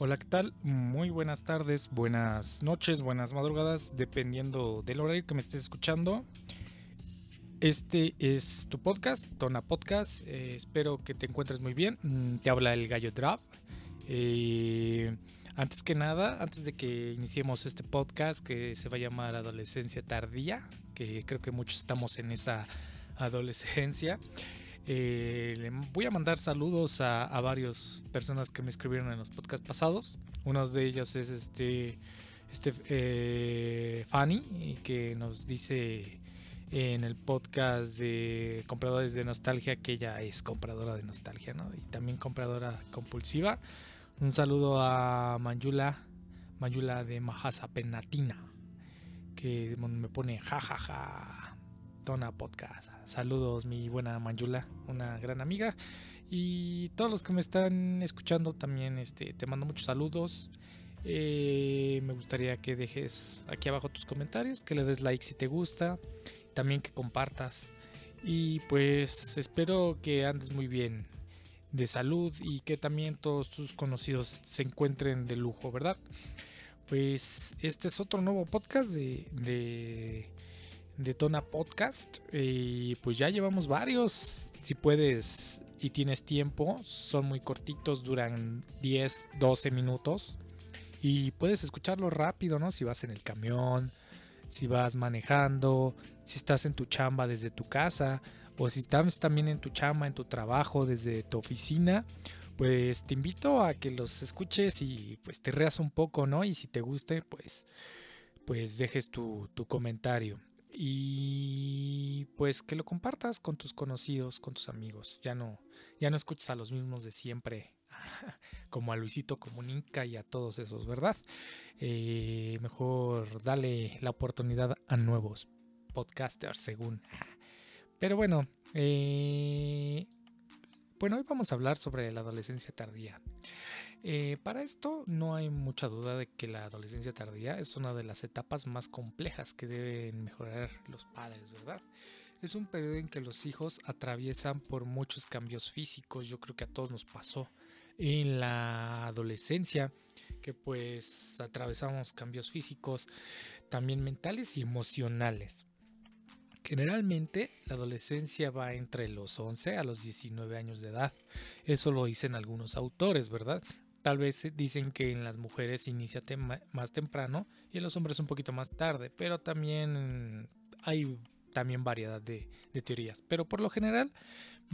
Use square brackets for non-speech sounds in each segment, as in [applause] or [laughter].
Hola, ¿qué tal? Muy buenas tardes, buenas noches, buenas madrugadas, dependiendo del horario que me estés escuchando. Este es tu podcast, Tona Podcast. Eh, espero que te encuentres muy bien. Mm, te habla el Gallo Drop. Eh, antes que nada, antes de que iniciemos este podcast que se va a llamar Adolescencia Tardía, que creo que muchos estamos en esa adolescencia. Eh, voy a mandar saludos a, varias personas que me escribieron en los podcasts pasados. Uno de ellos es este, este eh, Fanny, que nos dice en el podcast de compradores de nostalgia que ella es compradora de nostalgia, ¿no? Y también compradora compulsiva. Un saludo a Mayula, Mayula de Mahasa Penatina, que me pone jajaja. Podcast. Saludos, mi buena Manjula, una gran amiga. Y todos los que me están escuchando también este, te mando muchos saludos. Eh, me gustaría que dejes aquí abajo tus comentarios, que le des like si te gusta, también que compartas. Y pues espero que andes muy bien de salud y que también todos tus conocidos se encuentren de lujo, ¿verdad? Pues este es otro nuevo podcast de Tona Podcast. Y pues ya llevamos varios. Si puedes y tienes tiempo, son muy cortitos, duran 10, 12 minutos. Y puedes escucharlo rápido, ¿no? Si vas en el camión, si vas manejando, si estás en tu chamba desde tu casa, o si estás también en tu chamba, en tu trabajo, desde tu oficina, pues te invito a que los escuches y pues te reas un poco, ¿no? Y si te guste, pues, pues dejes tu, tu comentario y pues que lo compartas con tus conocidos, con tus amigos. Ya no, ya no escuches a los mismos de siempre, [laughs] como a Luisito Comunica y a todos esos, ¿verdad? Eh, mejor dale la oportunidad a nuevos podcasters, según. Pero bueno, eh, bueno, hoy vamos a hablar sobre la adolescencia tardía. Eh, para esto no hay mucha duda de que la adolescencia tardía es una de las etapas más complejas que deben mejorar los padres, ¿verdad? Es un periodo en que los hijos atraviesan por muchos cambios físicos, yo creo que a todos nos pasó en la adolescencia, que pues atravesamos cambios físicos, también mentales y emocionales. Generalmente la adolescencia va entre los 11 a los 19 años de edad. Eso lo dicen algunos autores, ¿verdad? Tal vez dicen que en las mujeres inicia más temprano y en los hombres un poquito más tarde, pero también hay también variedad de, de teorías. Pero por lo general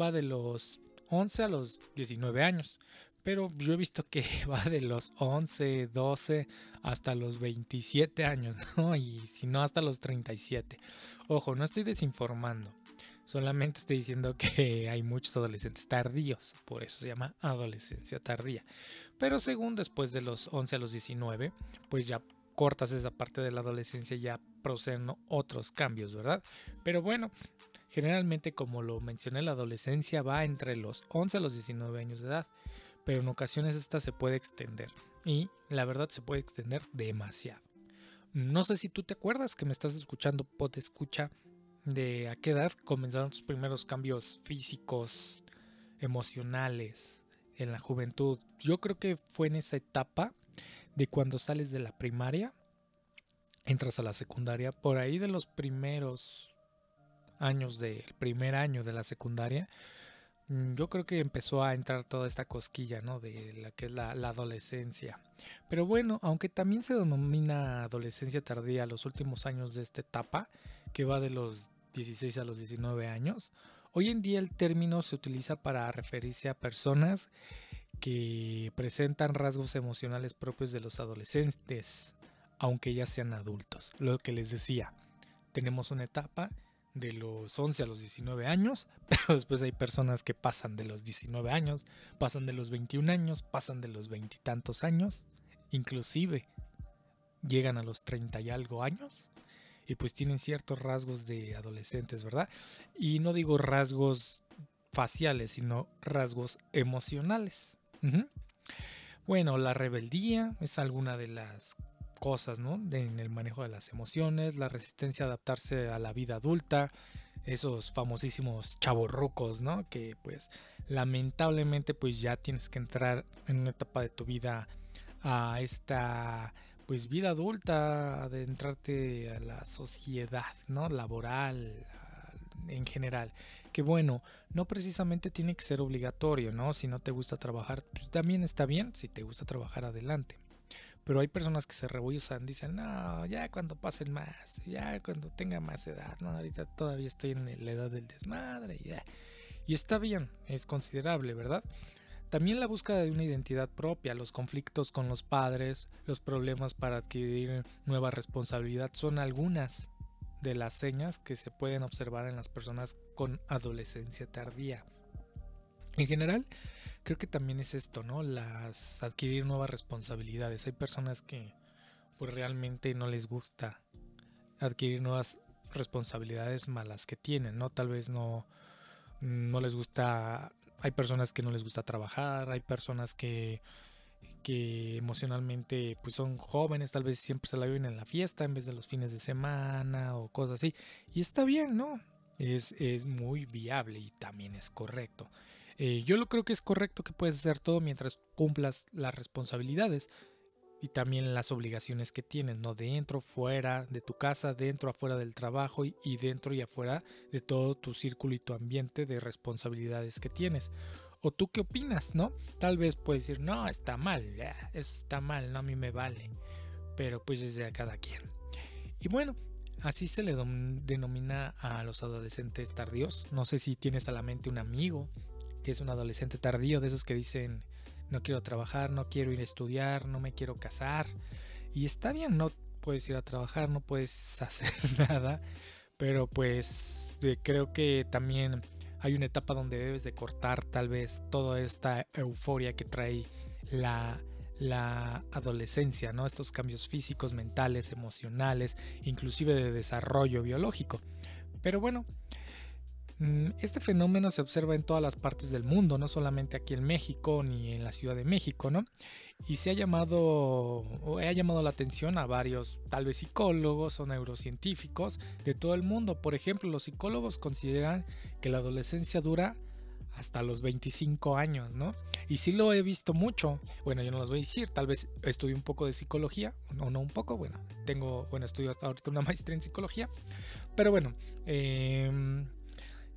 va de los 11 a los 19 años pero yo he visto que [laughs] va de los 11, 12 hasta los 27 años, [laughs] ¿no? Y si no, hasta los 37. Ojo, no estoy desinformando. Solamente estoy diciendo que [laughs] hay muchos adolescentes tardíos, por eso se llama adolescencia tardía. Pero según después de los 11 a los 19, pues ya cortas esa parte de la adolescencia, ya proceden otros cambios, ¿verdad? Pero bueno, generalmente como lo mencioné, la adolescencia va entre los 11 a los 19 años de edad pero en ocasiones esta se puede extender y la verdad se puede extender demasiado. No sé si tú te acuerdas que me estás escuchando, pot escucha, de a qué edad comenzaron tus primeros cambios físicos, emocionales en la juventud. Yo creo que fue en esa etapa de cuando sales de la primaria, entras a la secundaria, por ahí de los primeros años del primer año de la secundaria, Mm, yo creo que empezó a entrar toda esta cosquilla, ¿no? De la que es la, adolescencia. Pero bueno, aunque también se denomina adolescencia tardía los últimos años de esta etapa, que va de los 16 a los 19 años, hoy en día el término se utiliza para referirse a personas que presentan rasgos emocionales propios de los adolescentes, aunque ya sean adultos. Lo que les decía, tenemos una etapa de los 11 a los 19 años, [laughs] pero después hay personas que pasan de los 19 años, pasan de los 21 años, pasan de los veintitantos años, inclusive llegan a los 30 y algo años y pues tienen ciertos rasgos de adolescentes, ¿verdad? Y no digo rasgos faciales, sino rasgos emocionales. Bueno, la rebeldía es alguna de las cosas, ¿no? en el manejo de las emociones, la resistencia a adaptarse a la vida adulta, esos famosísimos chavorrucos, ¿no? Que pues lamentablemente pues ya tienes que entrar en una etapa de tu vida a esta pues vida adulta, adentrarte a la sociedad, ¿no? Laboral en general. Que bueno, no precisamente tiene que ser obligatorio, ¿no? Si no te gusta trabajar, pues también está bien, si te gusta trabajar adelante. Pero hay personas que se rebollan, dicen, no, ya cuando pasen más, ya cuando tenga más edad, no, ahorita todavía estoy en la edad del desmadre ya. Y está bien, es considerable, ¿verdad? También la búsqueda de una identidad propia, los conflictos con los padres, los problemas para adquirir nueva responsabilidad son algunas de las señas que se pueden observar en las personas con adolescencia tardía. En general, creo que también es esto, ¿no? Las adquirir nuevas responsabilidades. Hay personas que pues realmente no les gusta adquirir nuevas responsabilidades malas que tienen, ¿no? Tal vez no no les gusta hay personas que no les gusta trabajar, hay personas que que emocionalmente pues son jóvenes, tal vez siempre se la viven en la fiesta en vez de los fines de semana o cosas así. Y está bien, ¿no? Es, es muy viable y también es correcto. Eh, yo lo creo que es correcto que puedes hacer todo mientras cumplas las responsabilidades y también las obligaciones que tienes, ¿no? Dentro, fuera de tu casa, dentro, afuera del trabajo y, dentro y afuera de todo tu círculo y tu ambiente de responsabilidades que tienes. ¿O tú qué opinas, no? Tal vez puedes decir, no, está mal, está mal, no a mí me vale. Pero pues es de cada quien. Y bueno, así se le denomina a los adolescentes tardíos. No sé si tienes a la mente un amigo que es un adolescente tardío, de esos que dicen, no quiero trabajar, no quiero ir a estudiar, no me quiero casar. Y está bien, no puedes ir a trabajar, no puedes [laughs] hacer nada, pero pues creo que también hay una etapa donde debes de cortar tal vez toda esta euforia que trae la, la adolescencia, ¿no? Estos cambios físicos, mentales, emocionales, inclusive de desarrollo biológico. Pero bueno, este fenómeno se observa en todas las partes del mundo, no solamente aquí en México ni en la Ciudad de México, ¿no? Y se ha llamado, o ha llamado la atención a varios, tal vez psicólogos o neurocientíficos de todo el mundo. Por ejemplo, los psicólogos consideran que la adolescencia dura hasta los 25 años, ¿no? Y sí lo he visto mucho. Bueno, yo no los voy a decir, tal vez estudié un poco de psicología, o no un poco, bueno, tengo, bueno, estudio hasta ahorita una [laughs] maestría en psicología, pero bueno, eh,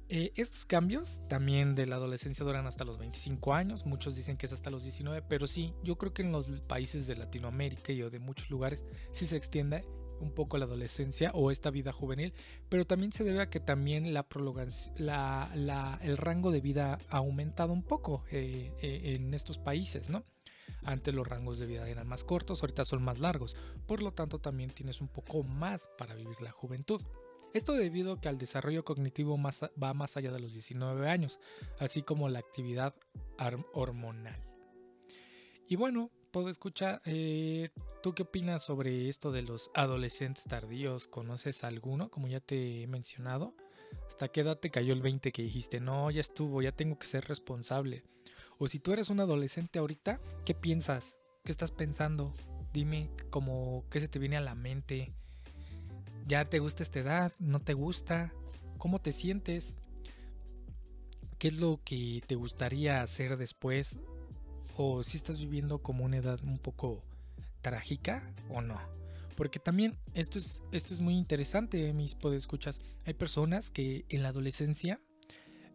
eh, estos cambios también de la adolescencia duran hasta los 25 años, muchos dicen que es hasta los 19, pero sí, yo creo que en los países de Latinoamérica y de muchos lugares sí se extiende un poco la adolescencia o esta vida juvenil, pero también se debe a que también la la, el rango de vida ha aumentado un poco eh, eh, en estos países, ¿no? Antes los rangos de vida eran más cortos, ahorita son más largos, por lo tanto también tienes un poco más para vivir la juventud. Esto debido a que el desarrollo cognitivo va más allá de los 19 años, así como la actividad hormonal. Y bueno, puedo escuchar, eh, ¿tú qué opinas sobre esto de los adolescentes tardíos? ¿Conoces alguno, como ya te he mencionado? ¿Hasta qué edad te cayó el 20 que dijiste, no, ya estuvo, ya tengo que ser responsable? O si tú eres un adolescente ahorita, ¿qué piensas? ¿Qué estás pensando? Dime como qué se te viene a la mente. ¿Ya te gusta esta edad? ¿No te gusta? ¿Cómo te sientes? ¿Qué es lo que te gustaría hacer después? ¿O si estás viviendo como una edad un poco trágica o no? Porque también esto es, esto es muy interesante, mis podescuchas. Hay personas que en la adolescencia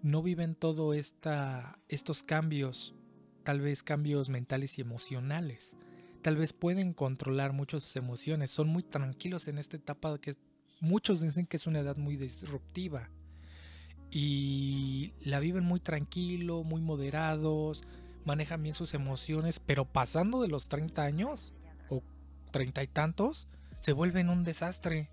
no viven todo esta, estos cambios, tal vez cambios mentales y emocionales tal vez pueden controlar muchas emociones, son muy tranquilos en esta etapa que muchos dicen que es una edad muy disruptiva y la viven muy tranquilo, muy moderados, manejan bien sus emociones, pero pasando de los 30 años o treinta y tantos, se vuelven un desastre.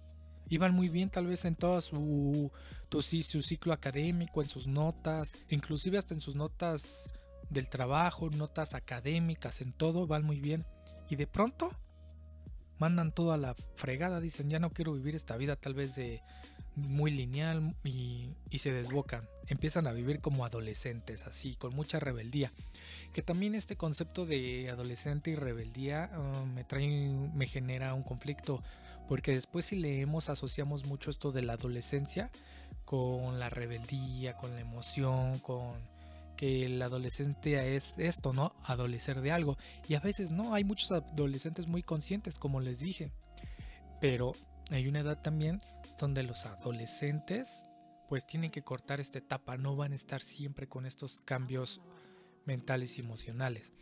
Iban muy bien tal vez en todo su, su ciclo académico, en sus notas, inclusive hasta en sus notas del trabajo, notas académicas, en todo, van muy bien y de pronto mandan todo a la fregada, dicen ya no quiero vivir esta vida tal vez de muy lineal y, se desbocan, empiezan a vivir como adolescentes, así, con mucha rebeldía. Que también este concepto de adolescente y rebeldía uh, me trae, me genera un conflicto, porque después si leemos asociamos mucho esto de la adolescencia con la rebeldía, con la emoción, con que el adolescente es esto, ¿no? Adolecer de algo. Y a veces no, hay muchos adolescentes muy conscientes, como les dije. Pero hay una edad también donde los adolescentes pues tienen que cortar esta etapa, no van a estar siempre con estos cambios mentales y emocionales.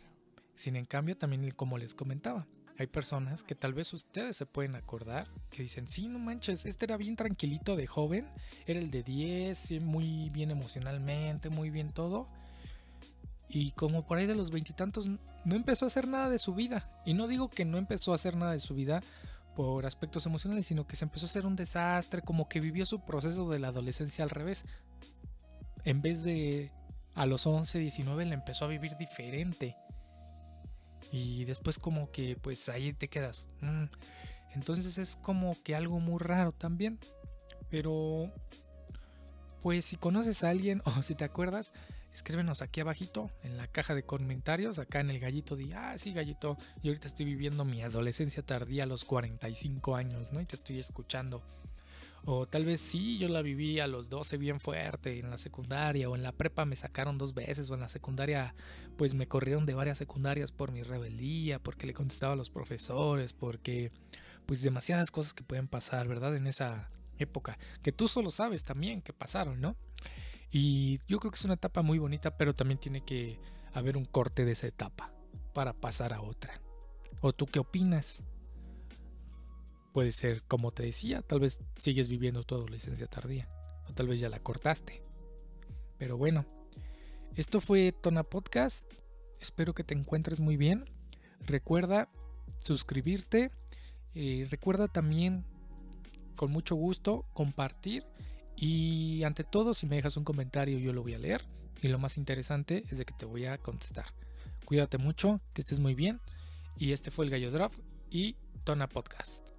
Sin en cambio, también como les comentaba, hay personas que tal vez ustedes se pueden acordar que dicen, sí, no manches, este era bien tranquilito de joven, era el de 10, muy bien emocionalmente, muy bien todo. Y como por ahí de los veintitantos no empezó a hacer nada de su vida. Y no digo que no empezó a hacer nada de su vida por aspectos emocionales, sino que se empezó a hacer un desastre, como que vivió su proceso de la adolescencia al revés. En vez de a los 11, 19, le empezó a vivir diferente. Y después como que pues ahí te quedas. Mm. Entonces es como que algo muy raro también. Pero pues si conoces a alguien [laughs] o si te acuerdas, escríbenos aquí abajito en la caja de comentarios, acá en el gallito de, ah, sí, gallito, yo ahorita estoy viviendo mi adolescencia tardía a los 45 años, ¿no? Y te estoy escuchando. O tal vez sí, yo la viví a los 12 bien fuerte, en la secundaria o en la prepa me sacaron dos veces o en la secundaria pues me corrieron de varias secundarias por mi rebeldía, porque le contestaba a los profesores, porque pues demasiadas cosas que pueden pasar, ¿verdad? En esa época, que tú solo sabes también que pasaron, ¿no? Y yo creo que es una etapa muy bonita, pero también tiene que haber un corte de esa etapa para pasar a otra. ¿O tú qué opinas? Puede ser, como te decía, tal vez sigues viviendo tu adolescencia tardía, o tal vez ya la cortaste. Pero bueno, esto fue Tona Podcast. Espero que te encuentres muy bien. Recuerda suscribirte. Eh, recuerda también, con mucho gusto, compartir y ante todo, si me dejas un comentario, yo lo voy a leer. Y lo más interesante es de que te voy a contestar. Cuídate mucho, que estés muy bien. Y este fue el Gallo Draft y Tona Podcast.